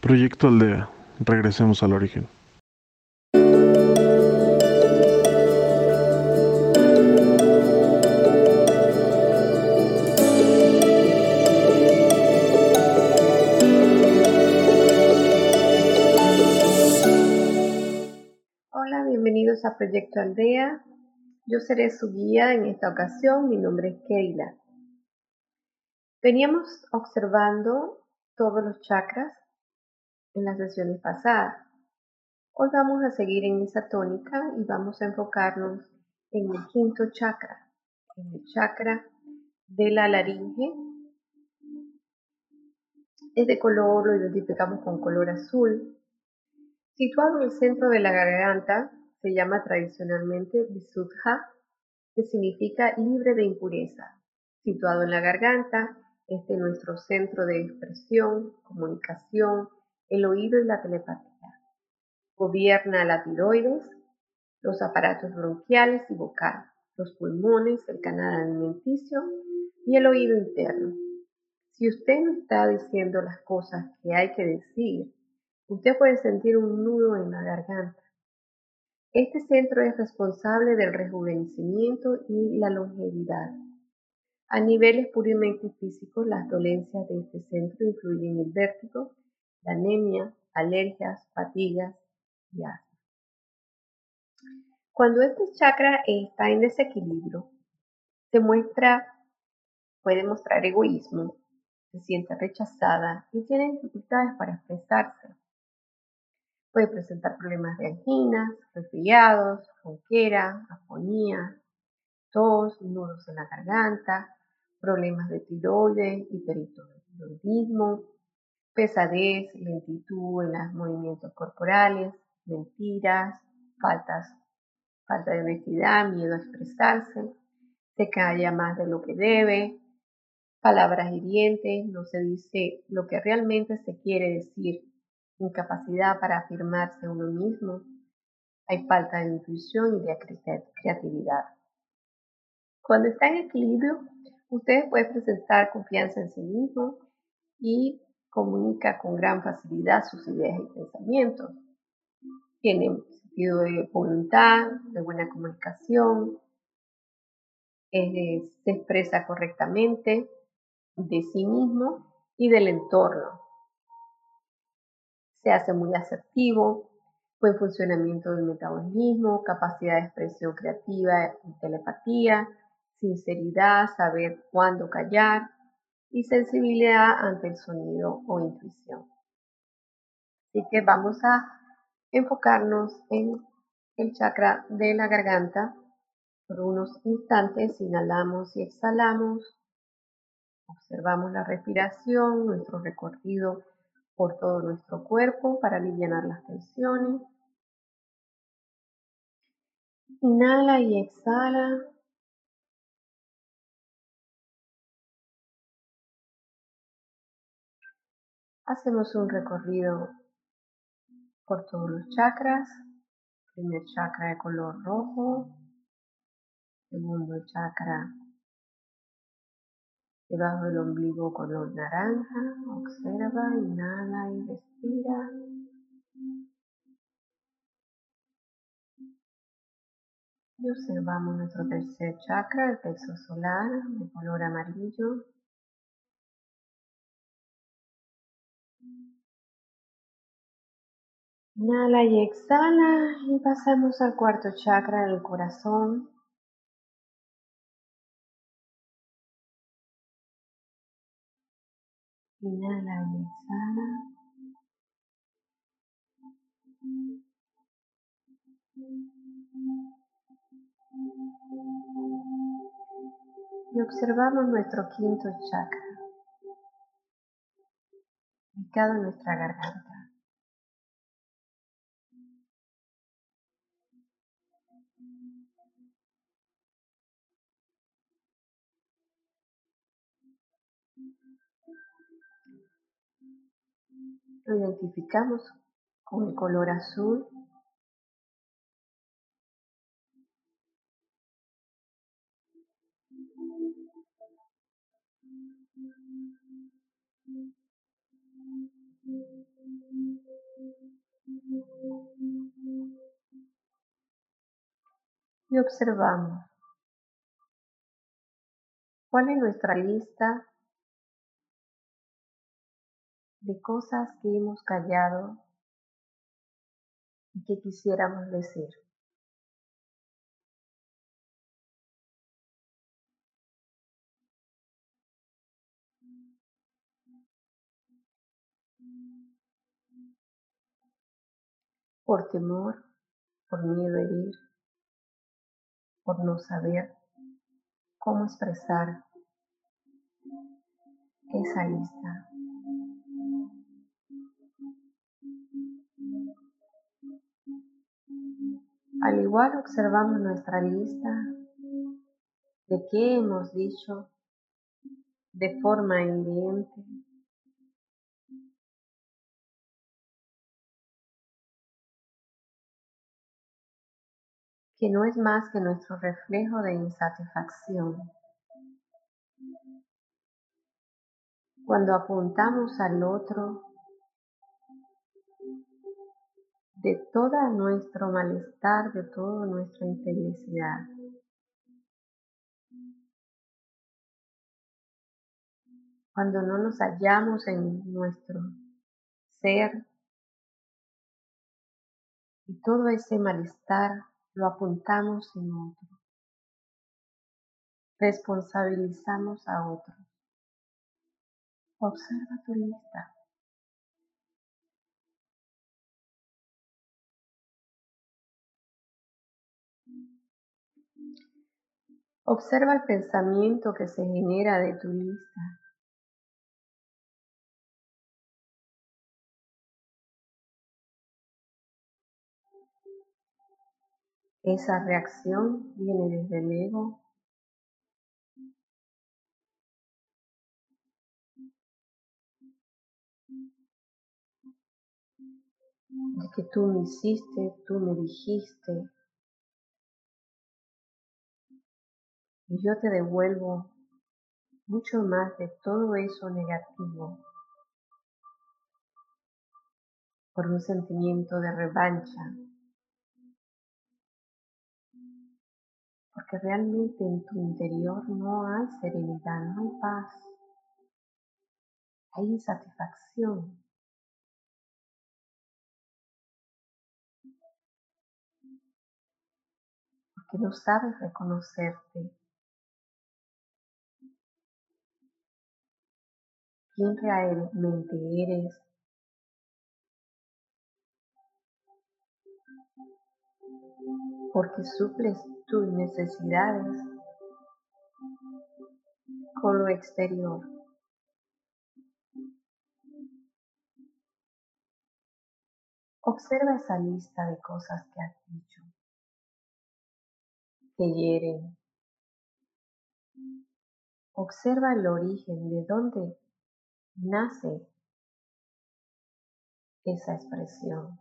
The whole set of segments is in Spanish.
Proyecto Aldea. Regresemos al origen. Hola, bienvenidos a Proyecto Aldea. Yo seré su guía en esta ocasión. Mi nombre es Keila. Veníamos observando todos los chakras en las sesiones pasadas. Hoy vamos a seguir en esa tónica y vamos a enfocarnos en el quinto chakra, en el chakra de la laringe. Es de color, lo identificamos con color azul. Situado en el centro de la garganta, se llama tradicionalmente Visuddha, que significa libre de impureza. Situado en la garganta, es nuestro centro de expresión, comunicación, el oído y la telepatía. Gobierna la tiroides, los aparatos bronquiales y vocal, los pulmones, el canal alimenticio y el oído interno. Si usted no está diciendo las cosas que hay que decir, usted puede sentir un nudo en la garganta. Este centro es responsable del rejuvenecimiento y la longevidad. A niveles puramente físicos, las dolencias de este centro influyen en el vértigo, anemia, alergias, fatigas y asma. Cuando este chakra está en desequilibrio, se muestra, puede mostrar egoísmo, se siente rechazada y tiene dificultades para expresarse. Puede presentar problemas de anginas, resfriados, ronquera, afonía, tos, nudos en la garganta, problemas de tiroides, hipertiroidismo, pesadez, lentitud en los movimientos corporales, mentiras, faltas, falta de honestidad, miedo a expresarse, se calla más de lo que debe, palabras hirientes, no se dice lo que realmente se quiere decir, incapacidad para afirmarse uno mismo, hay falta de intuición y de creatividad. Cuando está en equilibrio, usted puede presentar confianza en sí mismo y comunica con gran facilidad sus ideas y pensamientos. Tiene sentido de voluntad, de buena comunicación, se expresa correctamente de sí mismo y del entorno. Se hace muy asertivo, buen funcionamiento del metabolismo, capacidad de expresión creativa y telepatía, sinceridad, saber cuándo callar, y sensibilidad ante el sonido o intuición. Así que vamos a enfocarnos en el chakra de la garganta. Por unos instantes inhalamos y exhalamos. Observamos la respiración, nuestro recorrido por todo nuestro cuerpo para aliviar las tensiones. Inhala y exhala. Hacemos un recorrido por todos los chakras. Primer chakra de color rojo. Segundo chakra debajo del ombligo color naranja. Observa, inhala y respira. Y observamos nuestro tercer chakra, el peso solar, de color amarillo. Inhala y exhala y pasamos al cuarto chakra del corazón. Inhala y exhala. Y observamos nuestro quinto chakra, ubicado en nuestra garganta. lo identificamos con el color azul. Y observamos cuál es nuestra lista de cosas que hemos callado y que quisiéramos decir. Por temor, por miedo a herir, por no saber cómo expresar esa lista. Al igual observamos nuestra lista de qué hemos dicho de forma hiriente que no es más que nuestro reflejo de insatisfacción. Cuando apuntamos al otro de todo nuestro malestar, de toda nuestra infelicidad. Cuando no nos hallamos en nuestro ser y todo ese malestar lo apuntamos en otro. Responsabilizamos a otro. Observa tu lista. Observa el pensamiento que se genera de tu lista. Esa reacción viene desde el ego. De que tú me hiciste, tú me dijiste. Y yo te devuelvo mucho más de todo eso negativo. Por un sentimiento de revancha, porque realmente en tu interior no hay serenidad, no hay paz, hay insatisfacción. Porque no sabes reconocerte. quién realmente eres. Porque suples tus necesidades con lo exterior. Observa esa lista de cosas que has dicho, que hieren. Observa el origen, de dónde nace esa expresión.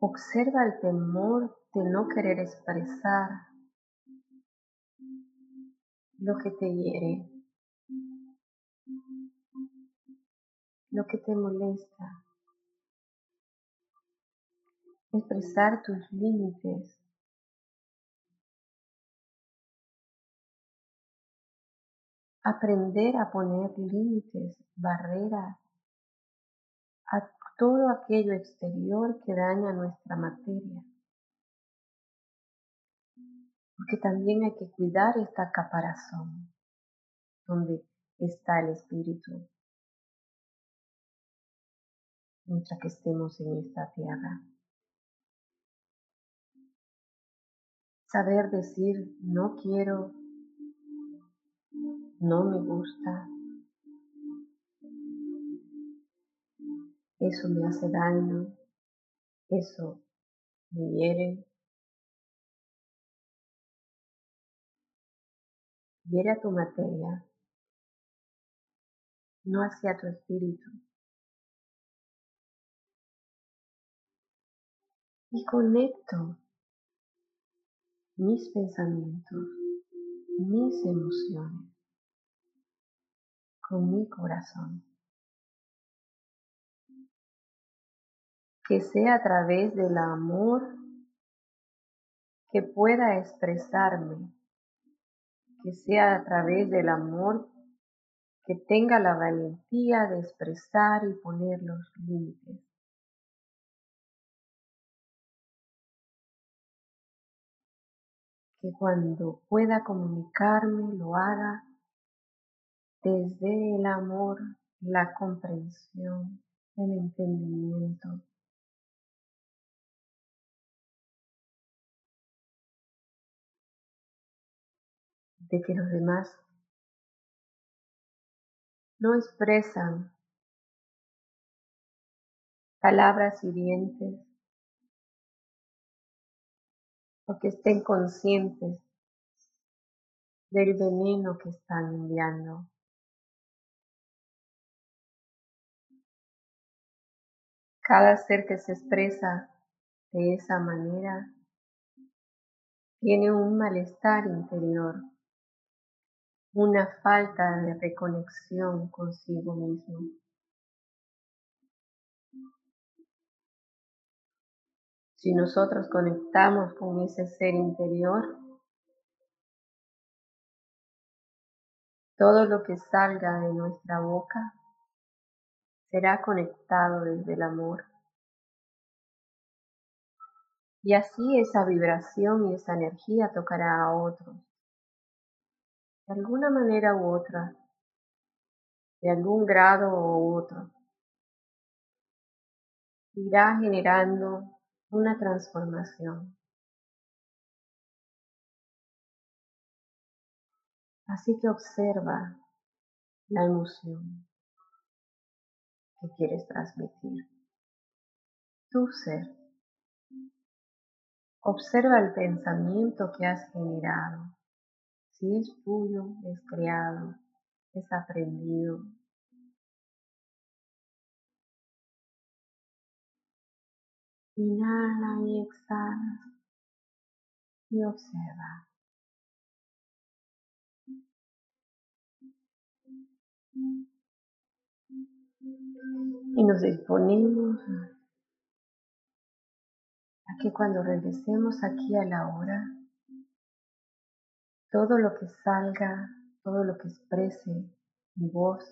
Observa el temor de no querer expresar lo que te hiere, lo que te molesta. Expresar tus límites. Aprender a poner límites, barreras a todo aquello exterior que daña nuestra materia. Porque también hay que cuidar esta caparazón donde está el espíritu mientras que estemos en esta tierra. Saber decir no quiero, no me gusta, eso me hace daño, eso me hiere, hiere a tu materia, no hacia tu espíritu. Y conecto mis pensamientos, mis emociones con mi corazón. que sea a través del amor que pueda expresarme, que sea a través del amor que tenga la valentía de expresar y poner los límites. Que cuando pueda comunicarme lo haga desde el amor, la comprensión, el entendimiento. de que los demás no expresan palabras hirientes que estén conscientes del veneno que están enviando. Cada ser que se expresa de esa manera tiene un malestar interior una falta de reconexión consigo mismo. Si nosotros conectamos con ese ser interior, todo lo que salga de nuestra boca será conectado desde el amor. Y así esa vibración y esa energía tocará a otros de alguna manera u otra, de algún grado u otro, irá generando una transformación. Así que observa la emoción que quieres transmitir. Tu ser. Observa el pensamiento que has generado si es tuyo, es creado, es aprendido. Inhala y exhala y observa. Y nos disponemos a que cuando regresemos aquí a la hora, todo lo que salga, todo lo que exprese mi voz,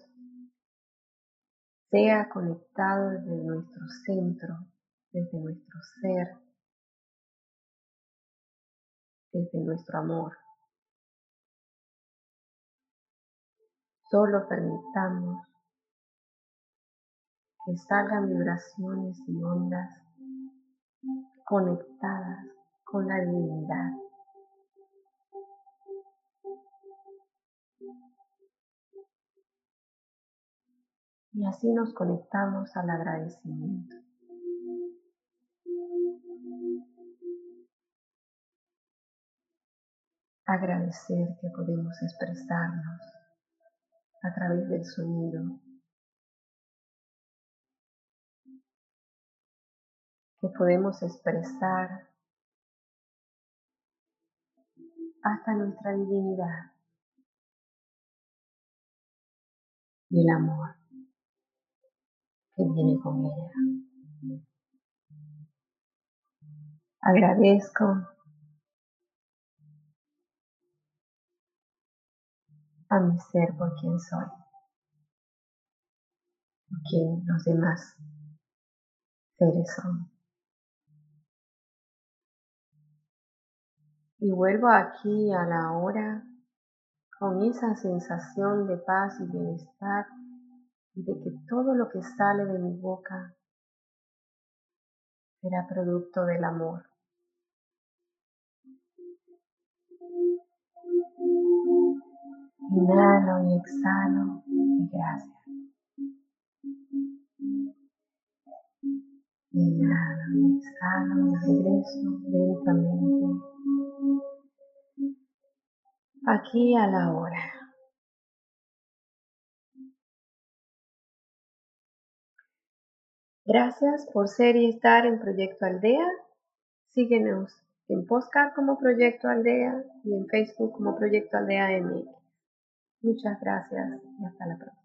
sea conectado desde nuestro centro, desde nuestro ser, desde nuestro amor. Solo permitamos que salgan vibraciones y ondas conectadas con la divinidad. Y así nos conectamos al agradecimiento. Agradecer que podemos expresarnos a través del sonido, que podemos expresar hasta nuestra divinidad y el amor que viene con ella. Agradezco a mi ser por quien soy, por quien los demás seres son. Y vuelvo aquí a la hora con esa sensación de paz y bienestar y de que todo lo que sale de mi boca será producto del amor. Inhalo y exhalo y gracias. Inhalo y exhalo y regreso lentamente aquí a la hora. Gracias por ser y estar en Proyecto Aldea. Síguenos en Postcard como Proyecto Aldea y en Facebook como Proyecto Aldea MX. Muchas gracias y hasta la próxima.